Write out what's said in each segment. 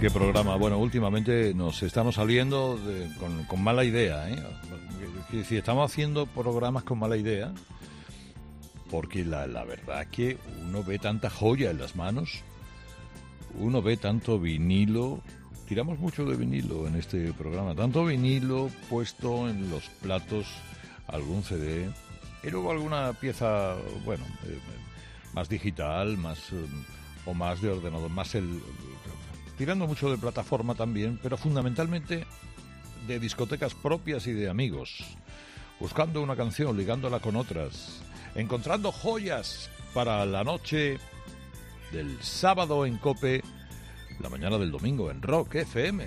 ¿Qué programa? Bueno, últimamente nos estamos saliendo con, mala idea. ¿eh? Si estamos haciendo programas con mala idea, porque la, verdad que uno ve tanta joya en las manos, uno ve tanto vinilo, tiramos mucho de vinilo en este programa, tanto vinilo puesto en los platos, algún CD, y luego alguna pieza, bueno, eh, más digital, más eh, o más de ordenador, más el tirando mucho de plataforma también, pero fundamentalmente de discotecas propias y de amigos, buscando una canción, ligándola con otras, encontrando joyas para la noche del sábado en Cope, la mañana del domingo en Rock FM.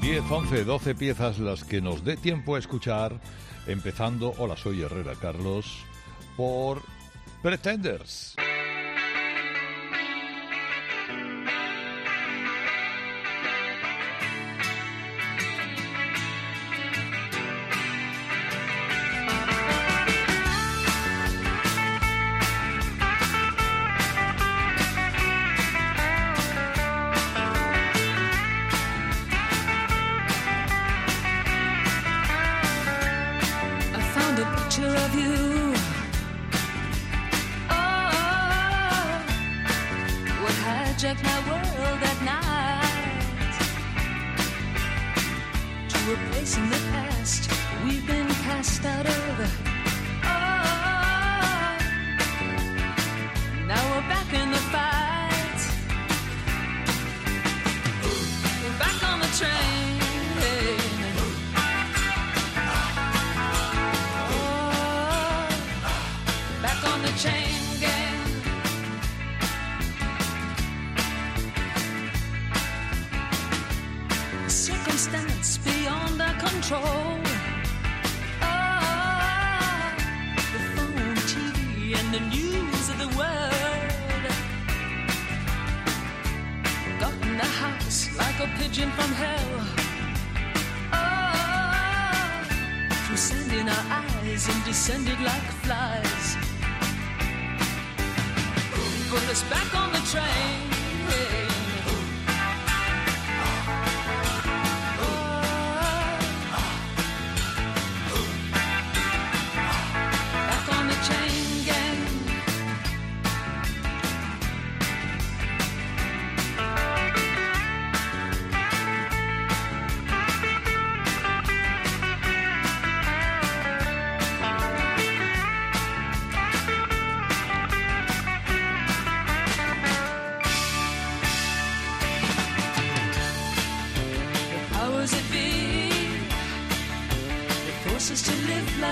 Diez, once, doce piezas las que nos dé tiempo a escuchar, empezando, hola soy Herrera Carlos, por Pretenders.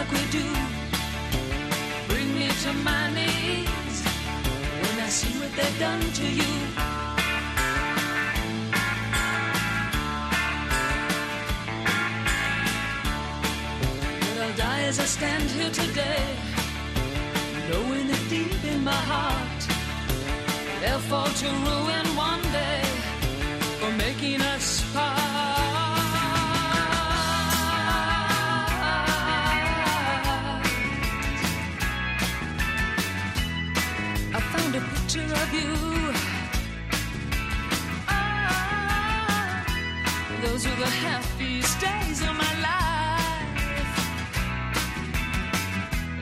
like we do. Bring me to my knees when I see what they've done to you. But I'll die as I stand here today, knowing it deep in my heart. They'll fall to ruin one day for making us. picture of you. Oh, those were the happiest days of my life.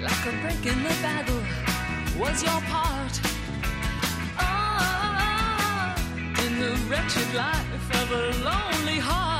Like a break in the battle was your part. Oh, in the wretched life of a lonely heart.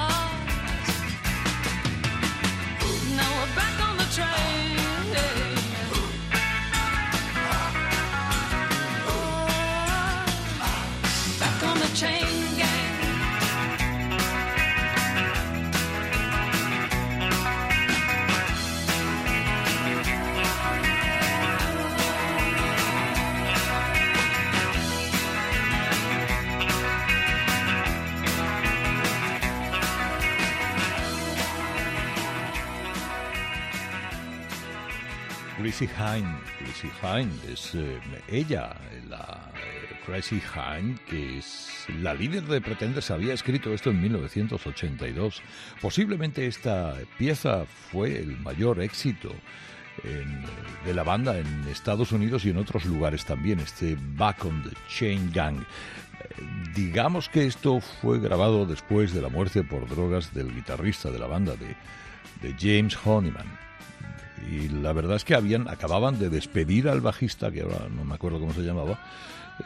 Hine. Chrissy Hine es eh, ella, la eh, Chrissy Hine, que es la líder de Pretenders, había escrito esto en 1982. Posiblemente esta pieza fue el mayor éxito de la banda en Estados Unidos y en otros lugares también, este Back on the Chain Gang. digamos que esto fue grabado después de la muerte por drogas del guitarrista de la banda, de, de James Honeyman y la verdad es que habían acababan de despedir al bajista que ahora no me acuerdo cómo se llamaba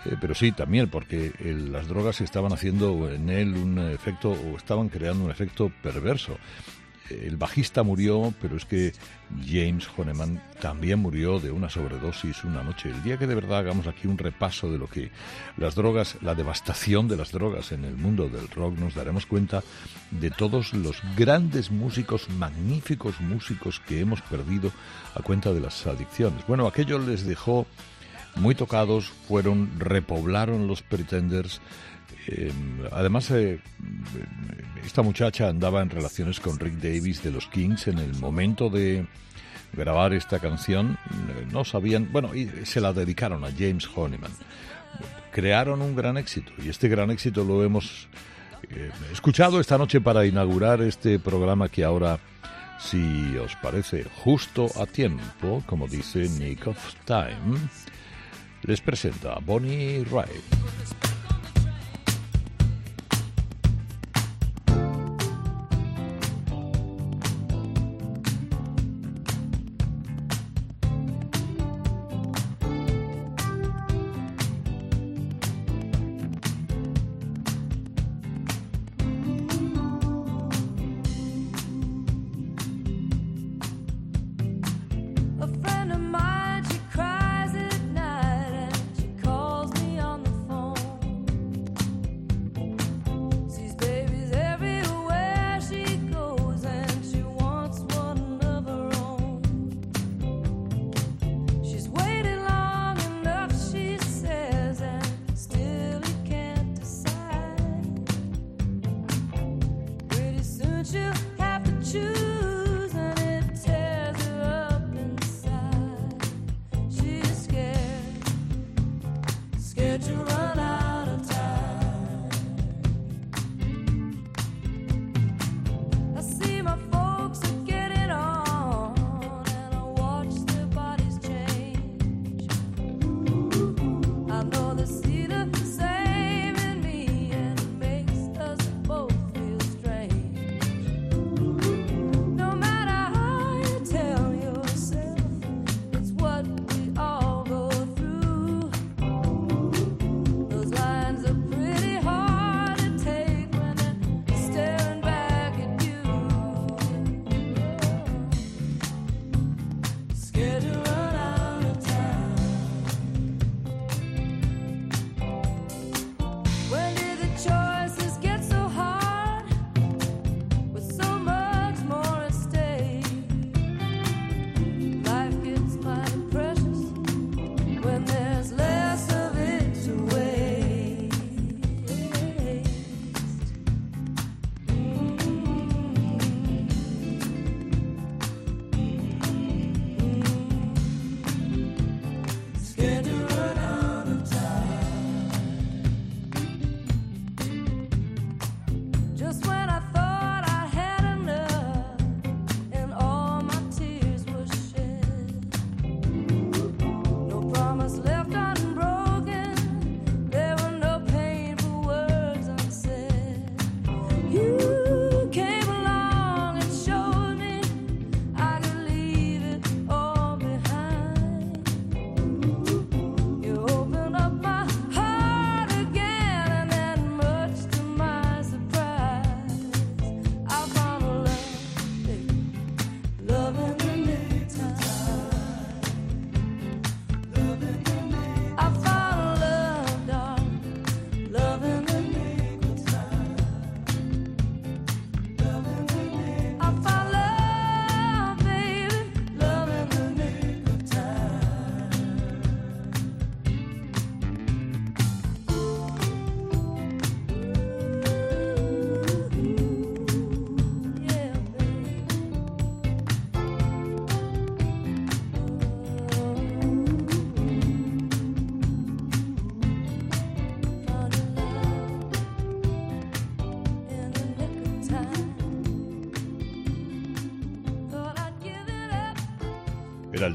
eh, pero sí también porque las drogas estaban haciendo en él un efecto o estaban creando un efecto perverso el bajista murió, pero es que James Honeman también murió de una sobredosis una noche. El día que de verdad hagamos aquí un repaso de lo que las drogas, la devastación de las drogas en el mundo del rock, nos daremos cuenta de todos los grandes músicos, magníficos músicos que hemos perdido a cuenta de las adicciones. Bueno, aquello les dejó muy tocados, fueron, repoblaron los Pretenders, eh, además, eh, esta muchacha andaba en relaciones con Rick Davis de los Kings en el momento de grabar esta canción. Eh, no sabían, bueno, y se la dedicaron a James Honeyman. Crearon un gran éxito y este gran éxito lo hemos escuchado esta noche para inaugurar este programa que ahora, si os parece justo a tiempo, como dice Nick of Time, les presenta a Bonnie Wright.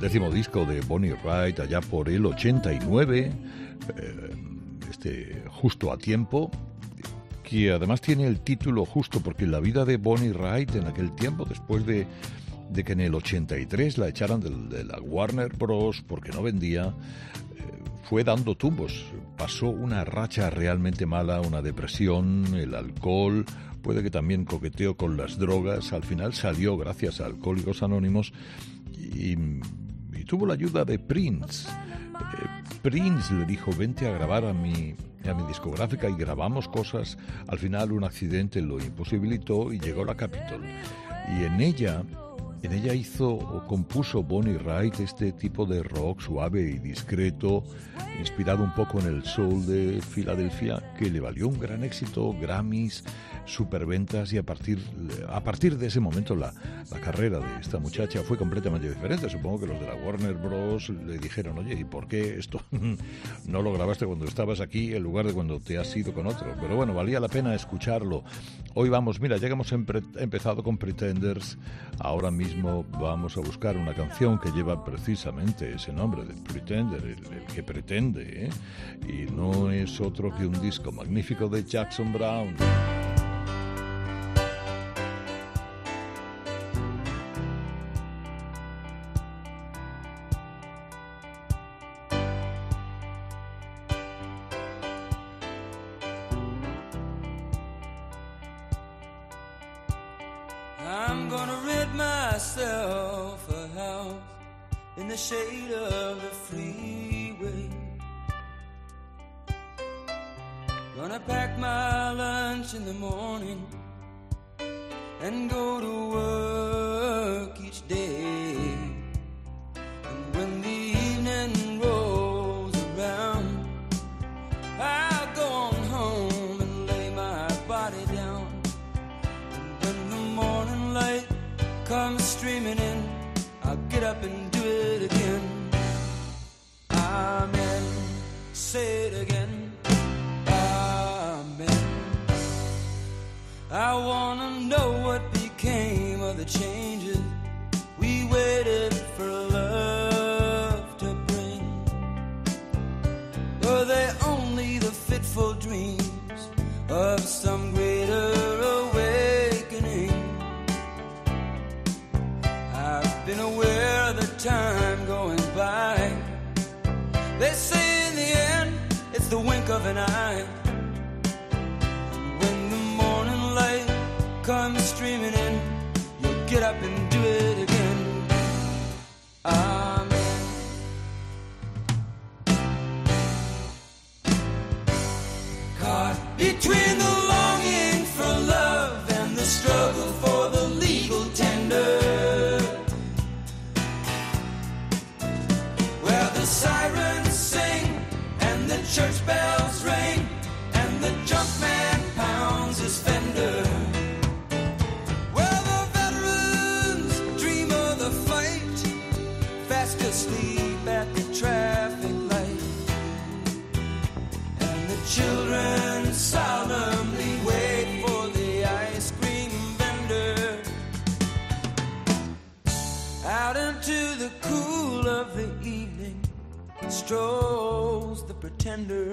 Décimo disco de Bonnie Wright allá por el 89, eh, este justo a tiempo, que además tiene el título justo porque la vida de Bonnie Wright en aquel tiempo, después de, de que en el 83 la echaran de, la Warner Bros. porque no vendía, eh, fue dando tumbos. Pasó una racha realmente mala, una depresión, el alcohol, puede que también coqueteó con las drogas. Al final salió gracias a Alcohólicos Anónimos y, tuvo la ayuda de Prince. Eh, Prince le dijo, vente a grabar a mi, a mi discográfica y grabamos cosas. Al final un accidente lo imposibilitó y llegó la Capitol. Y en ella en ella hizo o compuso Bonnie Wright este tipo de rock suave y discreto, inspirado un poco en el soul de Filadelfia, que le valió un gran éxito, Grammys, superventas y a partir, a partir de ese momento la, la carrera de esta muchacha fue completamente diferente. Supongo que los de la Warner Bros. le dijeron, oye, ¿y por qué esto no lo grabaste cuando estabas aquí en lugar de cuando te has ido con otro? Pero bueno, valía la pena escucharlo. Hoy vamos, mira, ya que hemos empezado con Pretenders, ahora mismo vamos a buscar una canción que lleva precisamente ese nombre de Pretender, el, que pretende, ¿eh? y no es otro que un disco magnífico de Jackson Brown. Gonna pack my lunch in the morning and go to work each day. And when the evening rolls around, I'll go on home and lay my body down. And when the morning light comes streaming in, I'll get up and do it again. Amen. Say it again. I wanna know what became of the changes we waited for love to bring. Were they only the fitful dreams of some greater awakening? I've been aware of the time going by. They say in the end, it's the wink of an eye. come streaming in, you'll get up and do it again. Ah. tender.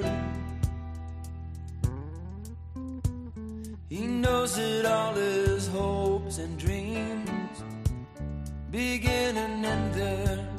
He knows that all his hopes and dreams begin and end there.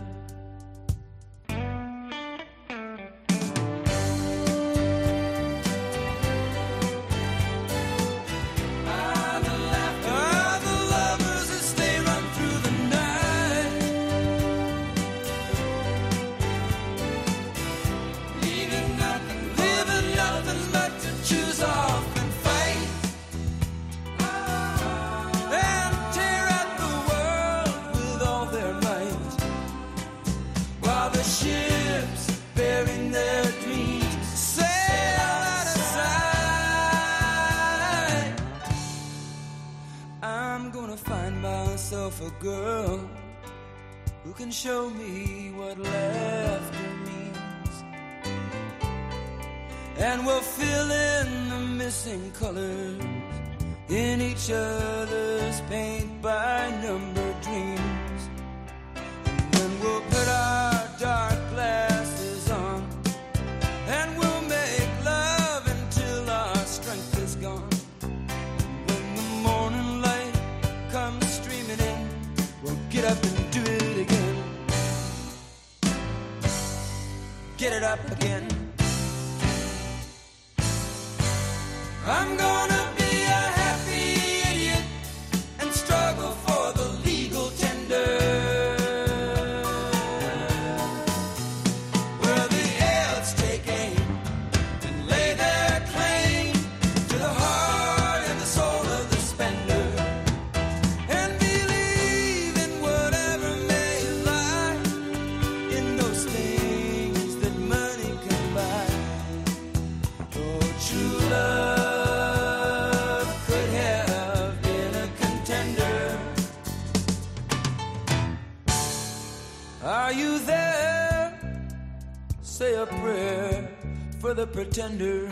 I'm going pretender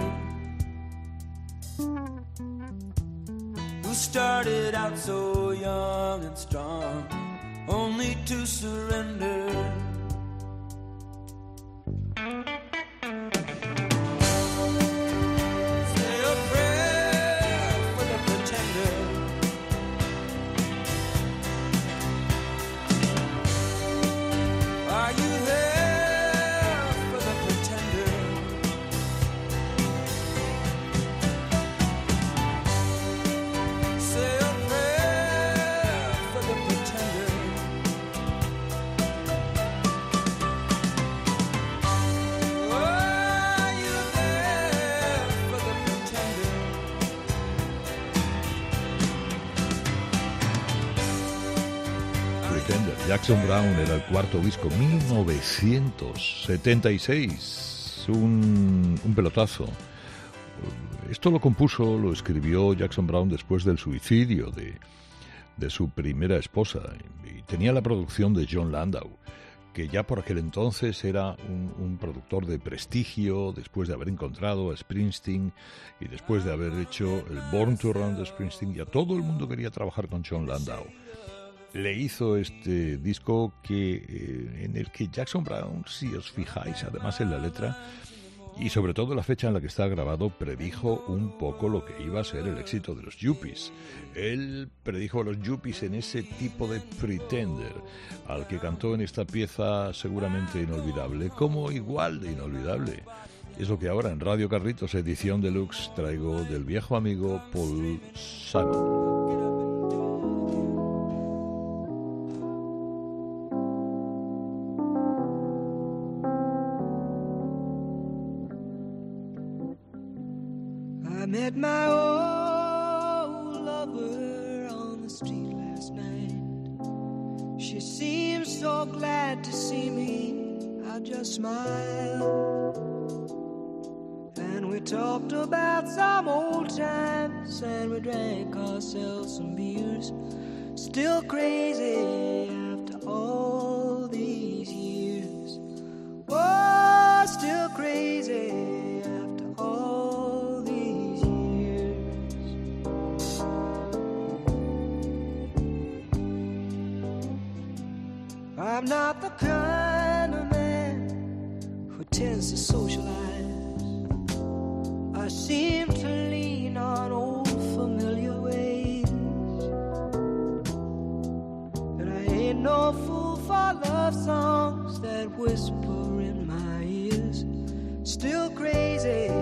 Jackson Brown era el cuarto disco, 1976. Un, pelotazo. Esto lo compuso, lo escribió Jackson Brown después del suicidio de, de su primera esposa. Y tenía la producción de John Landau, que ya por aquel entonces era un, un productor de prestigio, después de haber encontrado a Springsteen y después de haber hecho el Born to Run de Springsteen. Ya todo el mundo quería trabajar con John Landau le hizo este disco que eh, en el que Jackson Brown, si os fijáis, además en la letra y sobre todo la fecha en la que está grabado, predijo un poco lo que iba a ser el éxito de los Yuppies. Él predijo a los Yuppies en ese tipo de Pretender, al que cantó en esta pieza seguramente inolvidable, como igual de inolvidable. Es lo que ahora en Radio Carritos, edición deluxe, traigo del viejo amigo Paul Simon. And we drank ourselves some beers. Still crazy after all these years. Oh, still crazy after all these years. I'm not the kind of man who tends to socialize. I seem to lean on old love songs that whisper in my ears. Still crazy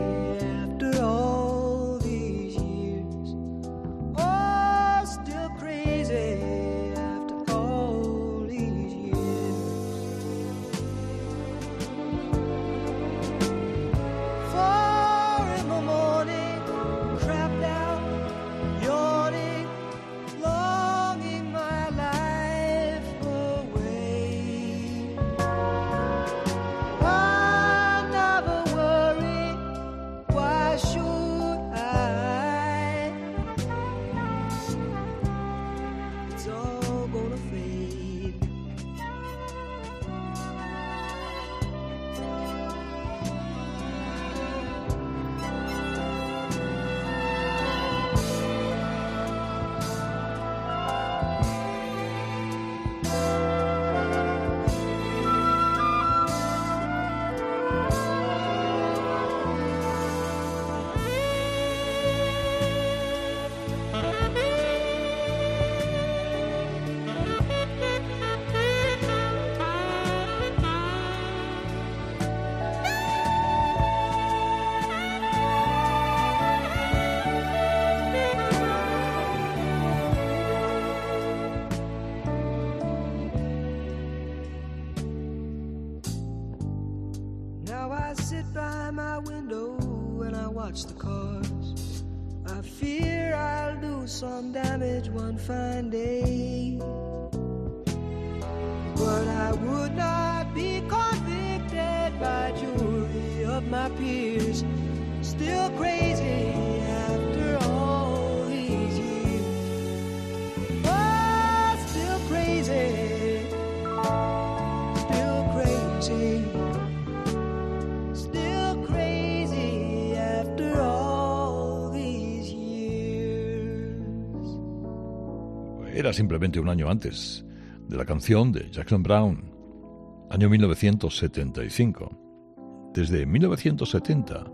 Some damage one fine day. But I would not be convicted by jury of my peers. Still crazy Era simplemente un año antes de la canción de Jackson Brown, año 1975. Desde 1970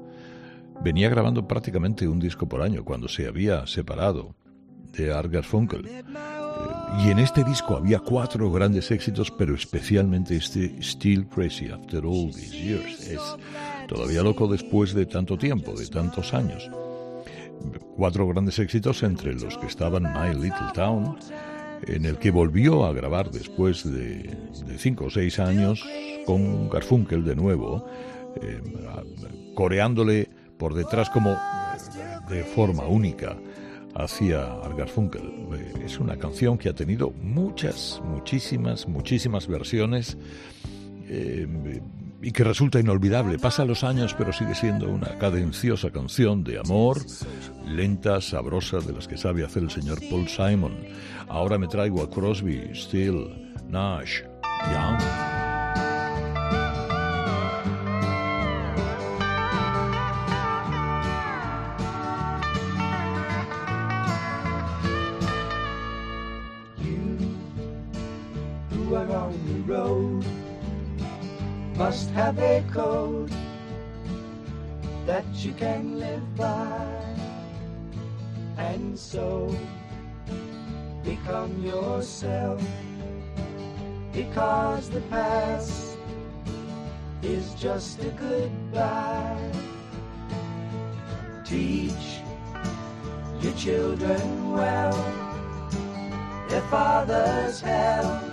venía grabando prácticamente un disco por año cuando se había separado de Art Garfunkel. Eh, Y en este disco había cuatro grandes éxitos, pero especialmente este Still Crazy After All These Years. Es todavía loco después de tanto tiempo, de tantos años. Cuatro grandes éxitos entre los que estaban My Little Town, en el que volvió a grabar después de, cinco o seis años con Garfunkel de nuevo, eh, coreándole por detrás como de forma única hacia Garfunkel. Eh, Es una canción que ha tenido muchas, muchísimas, muchísimas versiones eh, y que resulta inolvidable. Pasan los años, pero sigue siendo una cadenciosa canción de amor, lenta, sabrosa, de las que sabe hacer el señor Paul Simon. Ahora me traigo a Crosby, Still, Nash, Young. Must have a code that you can live by. And so become yourself because the past is just a goodbye. Teach your children well their father's hell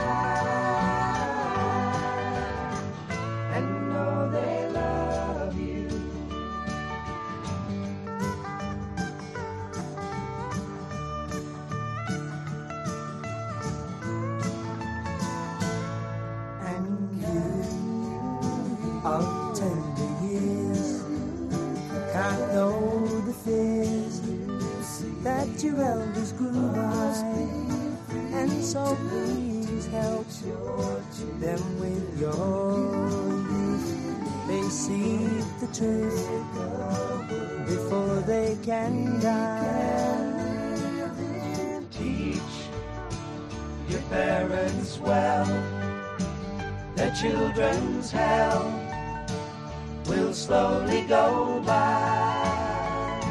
Parents well, their children's hell will slowly go by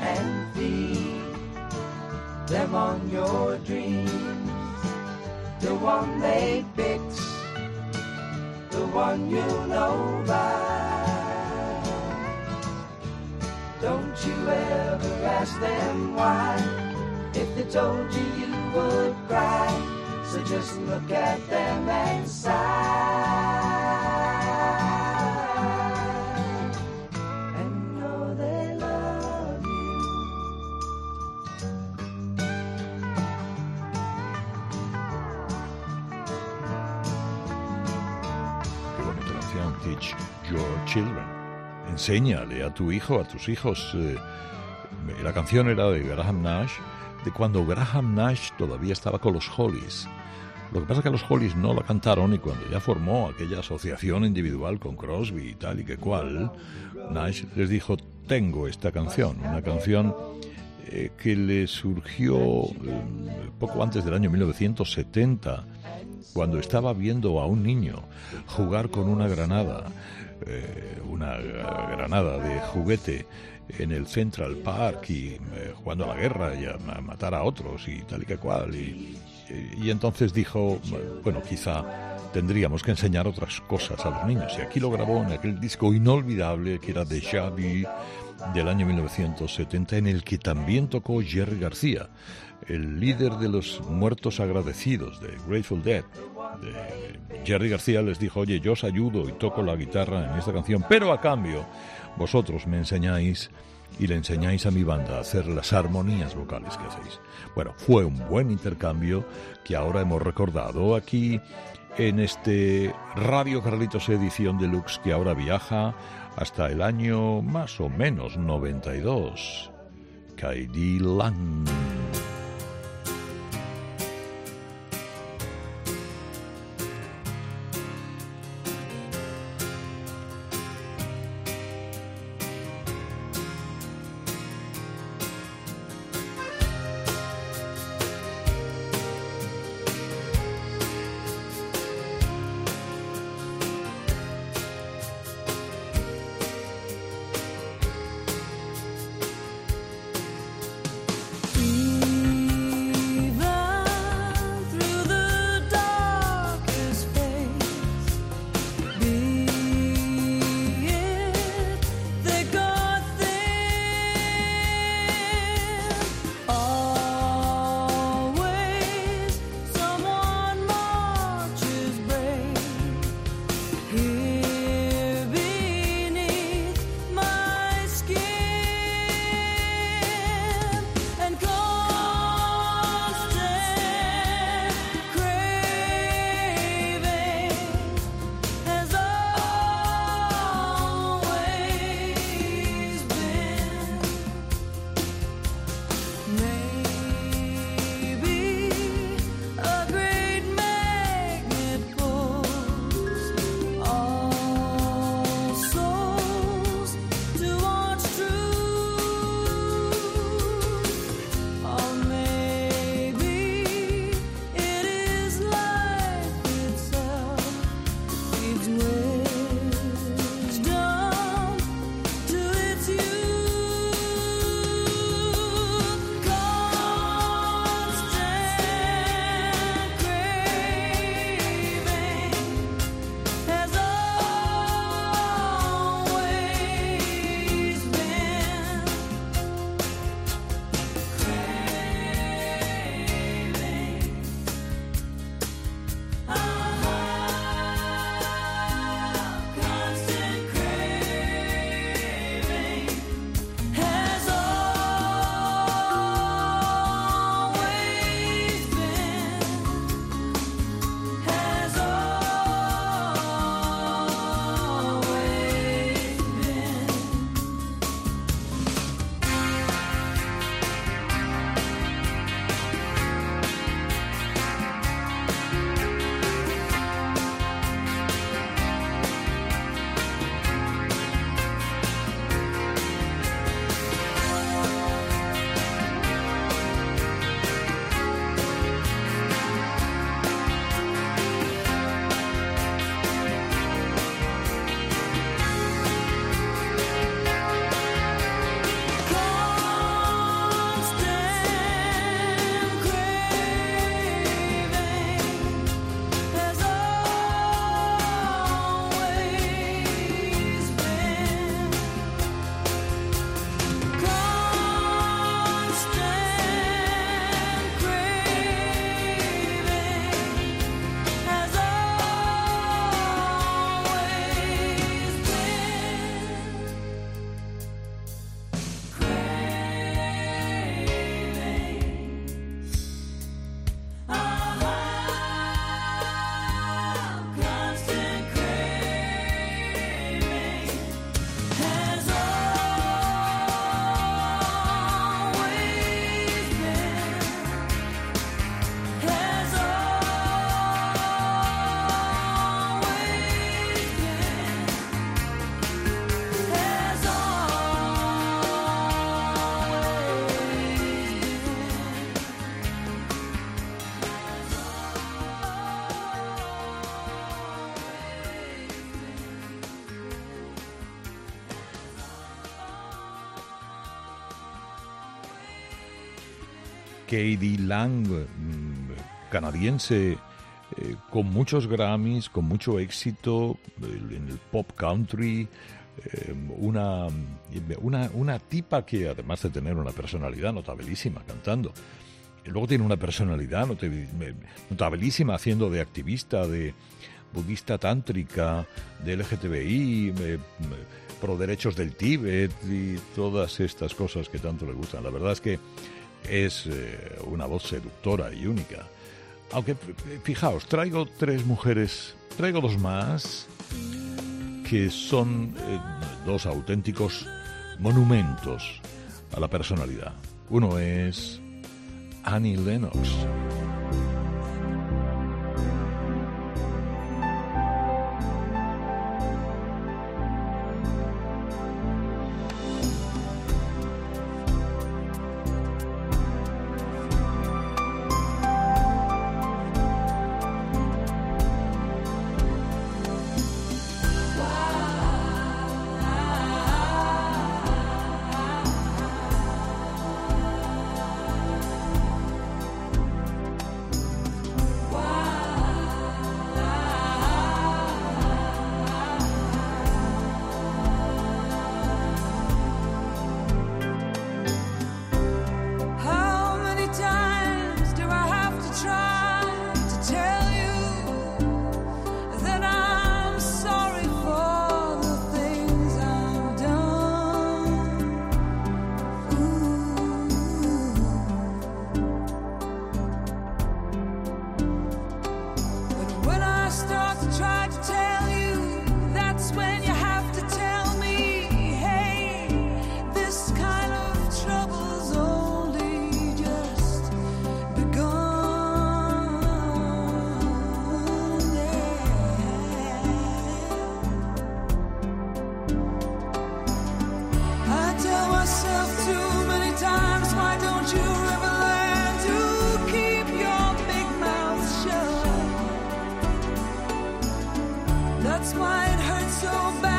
and feed them on your dreams. The one they picked, the one you know by. Don't you ever ask them why, if they told you you would cry. So just look at them and sigh. And know they love. Qué bonita canción, Teach Your Children. Enséñale a tu hijo, a tus hijos. eh, la canción era de Graham Nash, de cuando Graham Nash todavía estaba con los Hollies. Lo que pasa es que los Hollies no la cantaron y cuando ya formó aquella asociación individual con Crosby y tal y que cual, Nash les dijo, tengo esta canción, una canción eh, que le surgió eh, poco antes del año 1970 cuando estaba viendo a un niño jugar con una granada, eh, una granada de juguete en el Central Park y jugando a la guerra y a, a matar a otros y tal y que cual. Y, y entonces dijo, bueno, quizá tendríamos que enseñar otras cosas a los niños. Y aquí lo grabó en aquel disco inolvidable que era de Xavi del año 1970, en el que también tocó Jerry García, el líder de los muertos agradecidos de Grateful Dead. De Jerry García les dijo, oye, yo os ayudo y toco la guitarra en esta canción, pero a cambio vosotros me enseñáis y le enseñáis a mi banda a hacer las armonías vocales que hacéis. Bueno, fue un buen intercambio que ahora hemos recordado aquí en este Radio Carlitos edición deluxe que ahora viaja hasta el año más o menos 92. Kaidi Lang. Katie Lang, mm, canadiense, eh, con muchos Grammys, con mucho éxito el- en el pop country, eh, una, una, una tipa que además de tener una personalidad notabilísima cantando, luego tiene una personalidad notabil- notabilísima haciendo de activista, de budista tántrica, de LGTBI, eh, pro derechos del Tíbet y todas estas cosas que tanto le gustan. La verdad es que es eh, una voz seductora y única. Aunque fijaos, traigo tres mujeres, traigo dos más que son eh, dos auténticos monumentos a la personalidad. Uno es Annie Lennox. So bad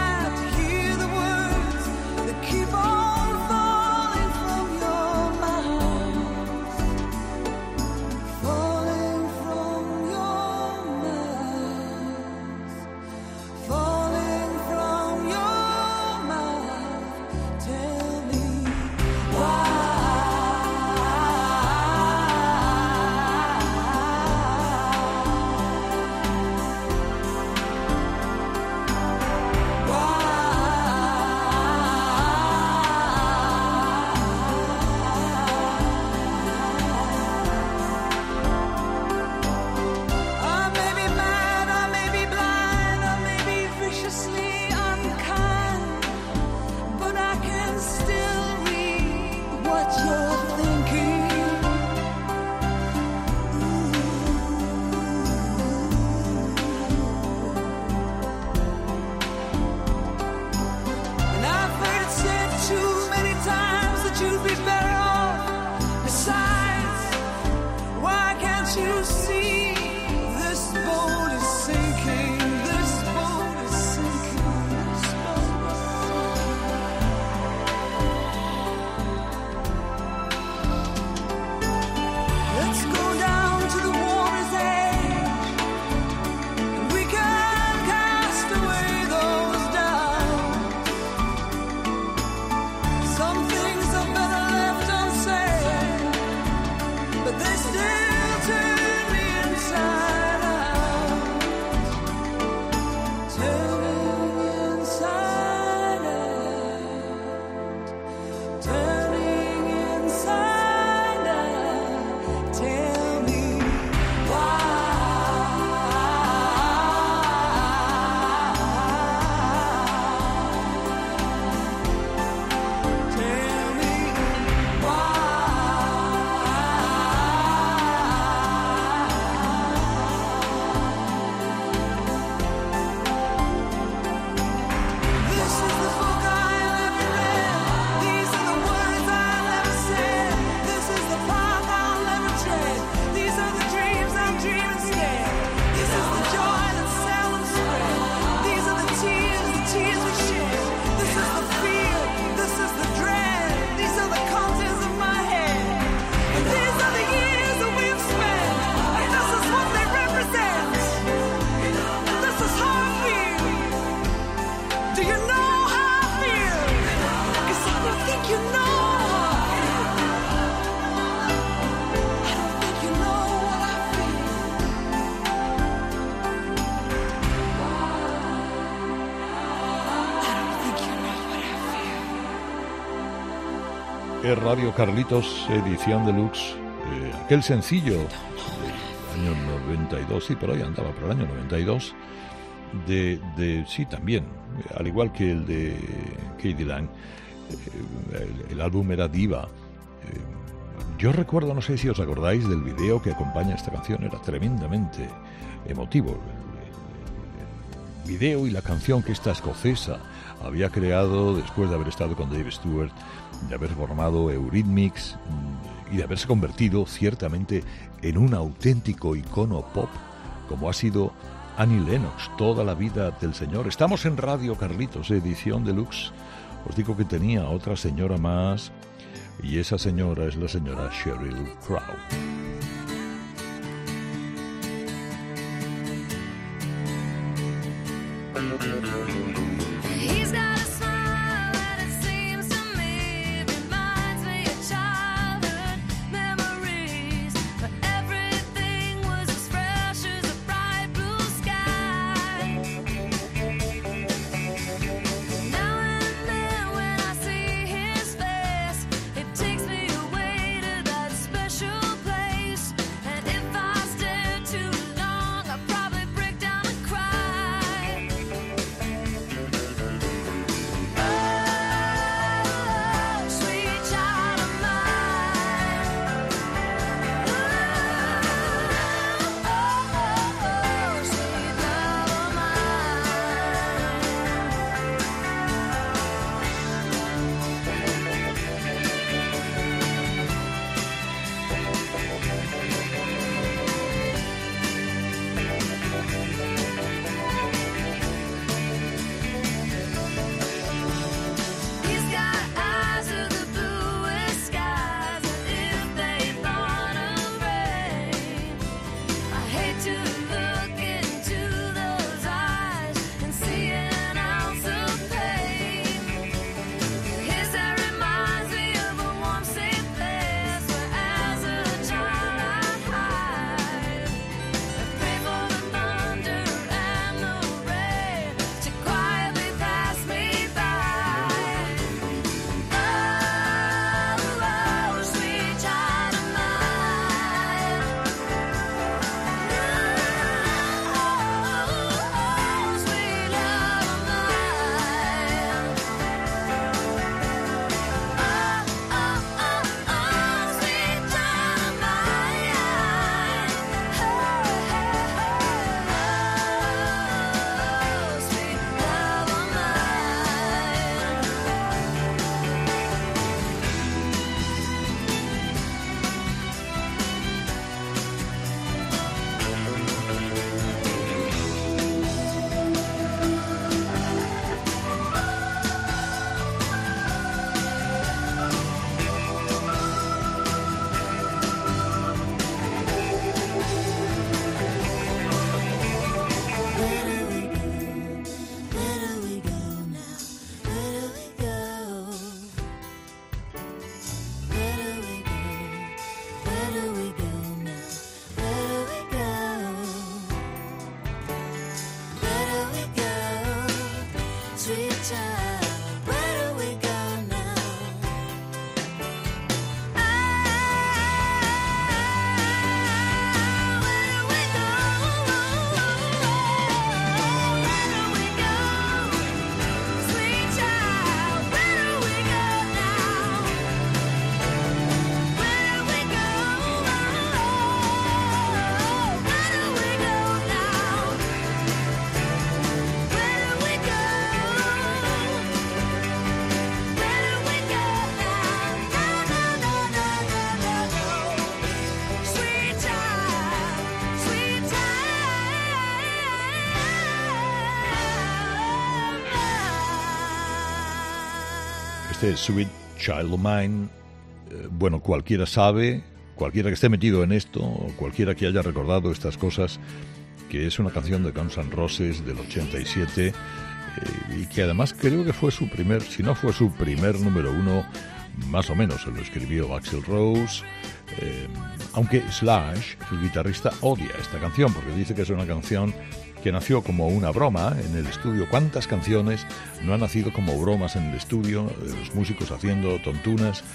Radio Carlitos, edición deluxe. eh, aquel sencillo del año 92, sí, por ahí andaba, por el año 92, de, sí, también, al igual que el de Katie Lang, eh, el, álbum era Diva. Eh, yo recuerdo, no sé si os acordáis del video que acompaña esta canción, era tremendamente emotivo. El- el video y la canción que esta escocesa había creado después de haber estado con Dave Stewart, de haber formado Eurythmics mm, y de haberse convertido ciertamente en un auténtico icono pop, como ha sido Annie Lennox toda la vida del señor. Estamos en Radio Carlitos, edición deluxe. Os digo que tenía otra señora más y esa señora es la señora Sheryl Crow. Sweet Child of Mine, eh, bueno, cualquiera sabe, cualquiera que esté metido en esto, o cualquiera que haya recordado estas cosas, que es una canción de Guns N' Roses del 87 eh, y que además creo que fue su primer, si no fue su primer número uno, más o menos se lo escribió Axel Rose, eh, aunque Slash, el guitarrista, odia esta canción porque dice que es una canción que nació como una broma en el estudio. ¿Cuántas canciones no han nacido como bromas en el estudio? Eh, Los músicos haciendo tontunas,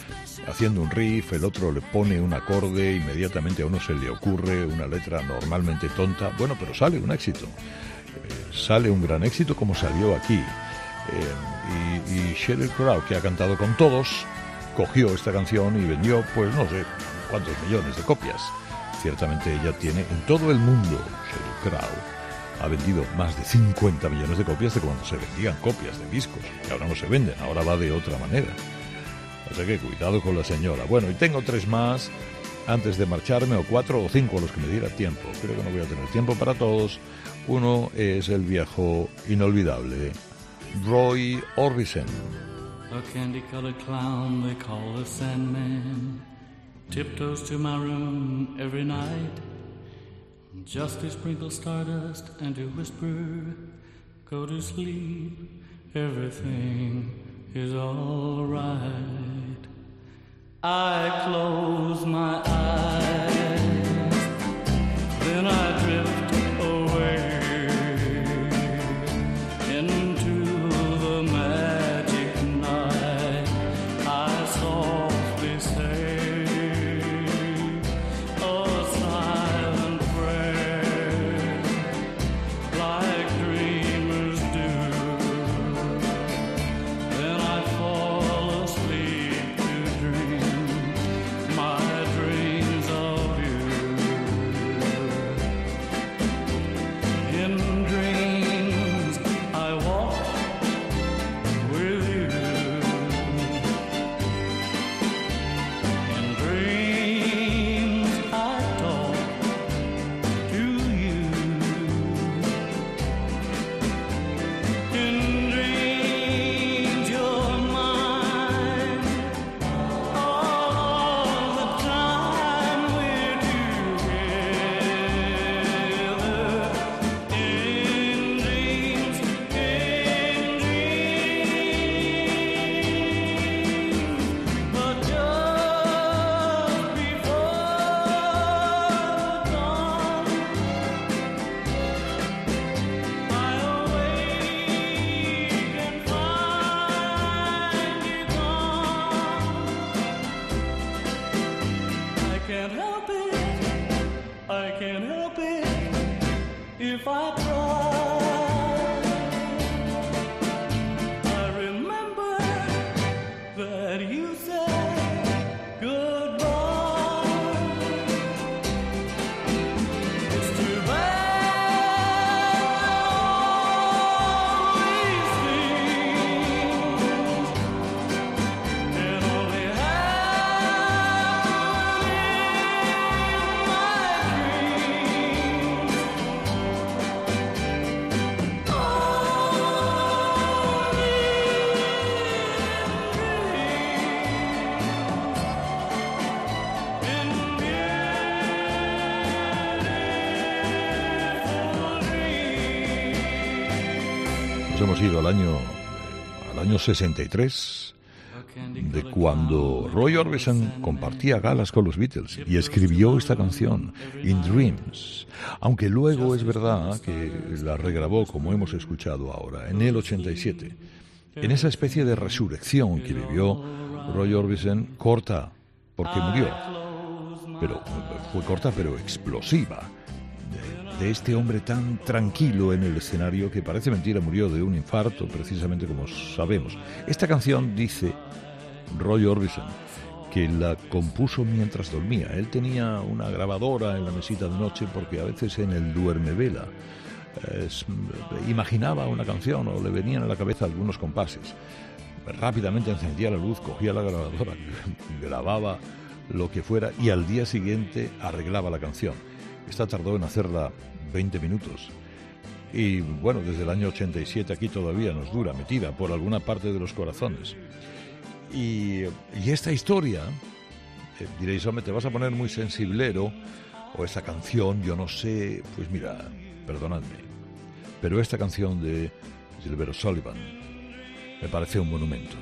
haciendo un riff, el otro le pone un acorde, inmediatamente a uno se le ocurre una letra normalmente tonta. Bueno, pero sale un éxito. Eh, sale un gran éxito como salió aquí. Eh, y, y Sheryl Crow, que ha cantado con todos, cogió esta canción y vendió, pues no sé cuántos millones de copias. Ciertamente ella tiene en todo el mundo, Sheryl Crow, ha vendido más de 50 millones de copias de cuando se vendían copias de discos, que ahora no se venden, ahora va de otra manera. O sea que cuidado con la señora. Bueno, y tengo tres más antes de marcharme, o cuatro o cinco a los que me diera tiempo. Creo que no voy a tener tiempo para todos. Uno es el viejo inolvidable, Roy Orbison. A candy colored clown they call the Sandman tiptoes to my room every night just to sprinkle stardust and to whisper, Go to sleep, everything is alright. I close my eyes, then I Al año, al año 63, de cuando Roy Orbison compartía galas con los Beatles y escribió esta canción, In Dreams, aunque luego es verdad que la regrabó como hemos escuchado ahora, en el 87, en esa especie de resurrección que vivió Roy Orbison, corta, porque murió, pero fue corta pero explosiva, este hombre tan tranquilo en el escenario que parece mentira murió de un infarto, precisamente como sabemos. Esta canción dice Roy Orbison que la compuso mientras dormía. Él tenía una grabadora en la mesita de noche porque a veces en el duerme vela imaginaba una canción o le venían a la cabeza algunos compases. Rápidamente encendía la luz, cogía la grabadora, grababa lo que fuera y al día siguiente arreglaba la canción. Esta tardó en hacerla 20 minutos. Y bueno, desde el año 87 aquí todavía nos dura, metida por alguna parte de los corazones. Y, esta historia, eh, diréis, hombre, te vas a poner muy sensiblero, o esta canción, yo no sé, pues mira, perdonadme, pero esta canción de Gilbert Sullivan me parece un monumento.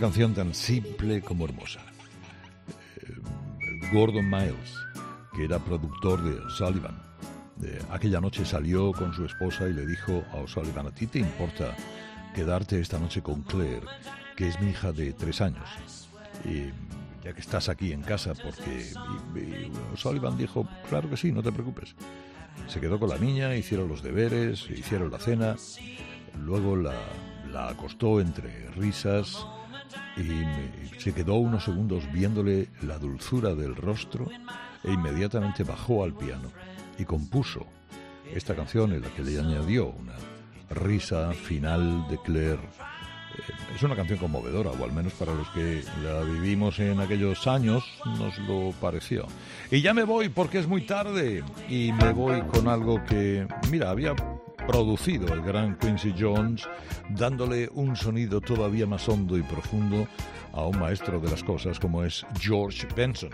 Canción tan simple como hermosa. Eh, Gordon Miles, que era productor de O'Sullivan, de- aquella noche salió con su esposa y le dijo a O'Sullivan, ¿a ti te importa quedarte esta noche con Claire, que es mi hija de tres años? Y ya que estás aquí en casa, porque... Y, y O'Sullivan dijo, claro que sí, no te preocupes. Se quedó con la niña, hicieron los deberes, hicieron la cena, luego la, la acostó entre risas y me- se quedó unos segundos viéndole la dulzura del rostro e inmediatamente bajó al piano y compuso esta canción en la que le añadió una risa final de Claire. Eh, Es una canción conmovedora, o al menos para los que la vivimos en aquellos años nos lo pareció. Y ya me voy porque es muy tarde y me voy con algo que, mira, había producido el gran Quincy Jones, dándole un sonido todavía más hondo y profundo a un maestro de las cosas como es George Benson.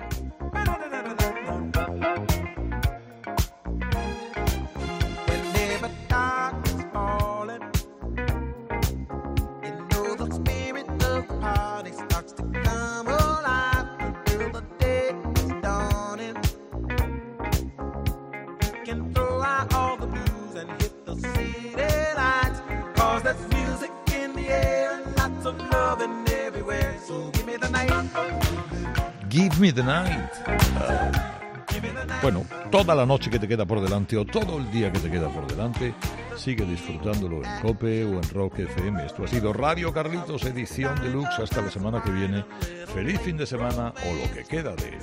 Give me the night. Ah, bueno, toda la noche que te queda por delante o todo el día que te queda por delante, sigue disfrutándolo en Cope o en Rock FM. Esto ha sido Radio Carlitos, edición deluxe. Hasta la semana que viene. Feliz fin de semana o lo que queda de él.